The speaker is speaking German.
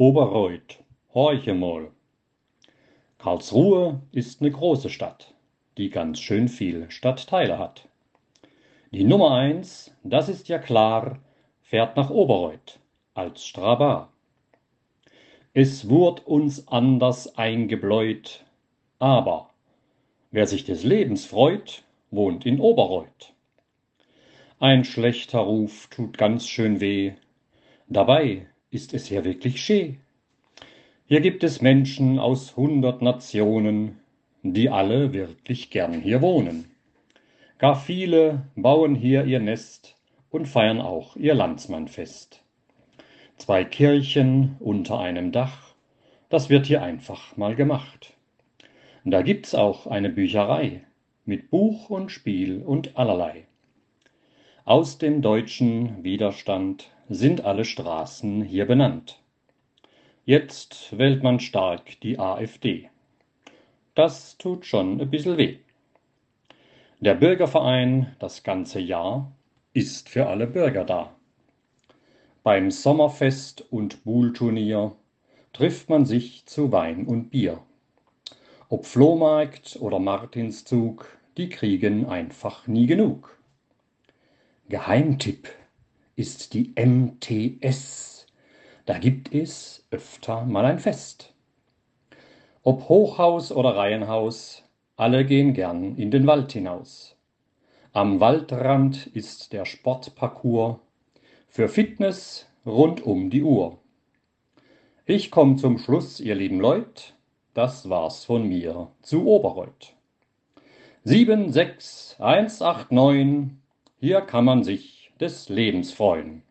Oberreuth, horche mal. Karlsruhe ist eine große Stadt, die ganz schön viel Stadtteile hat. Die Nummer eins, das ist ja klar, fährt nach Oberreuth als Strabar. Es wurd uns anders eingebläut, aber wer sich des Lebens freut, wohnt in Oberreuth. Ein schlechter Ruf tut ganz schön weh, dabei ist es ja wirklich schee. Hier gibt es Menschen aus hundert Nationen, die alle wirklich gern hier wohnen. Gar viele bauen hier ihr Nest und feiern auch ihr Landsmannfest. Zwei Kirchen unter einem Dach, das wird hier einfach mal gemacht. Da gibt's auch eine Bücherei mit Buch und Spiel und allerlei. Aus dem deutschen Widerstand sind alle Straßen hier benannt. Jetzt wählt man stark die AfD. Das tut schon ein bisschen weh. Der Bürgerverein das ganze Jahr ist für alle Bürger da. Beim Sommerfest und Buhlturnier trifft man sich zu Wein und Bier. Ob Flohmarkt oder Martinszug, die kriegen einfach nie genug. Geheimtipp ist die MTS. Da gibt es öfter mal ein Fest. Ob Hochhaus oder Reihenhaus, alle gehen gern in den Wald hinaus. Am Waldrand ist der Sportparcours für Fitness rund um die Uhr. Ich komm zum Schluss, ihr lieben Leut, das war's von mir zu Oberreuth. 76189, hier kann man sich des Lebens freuen.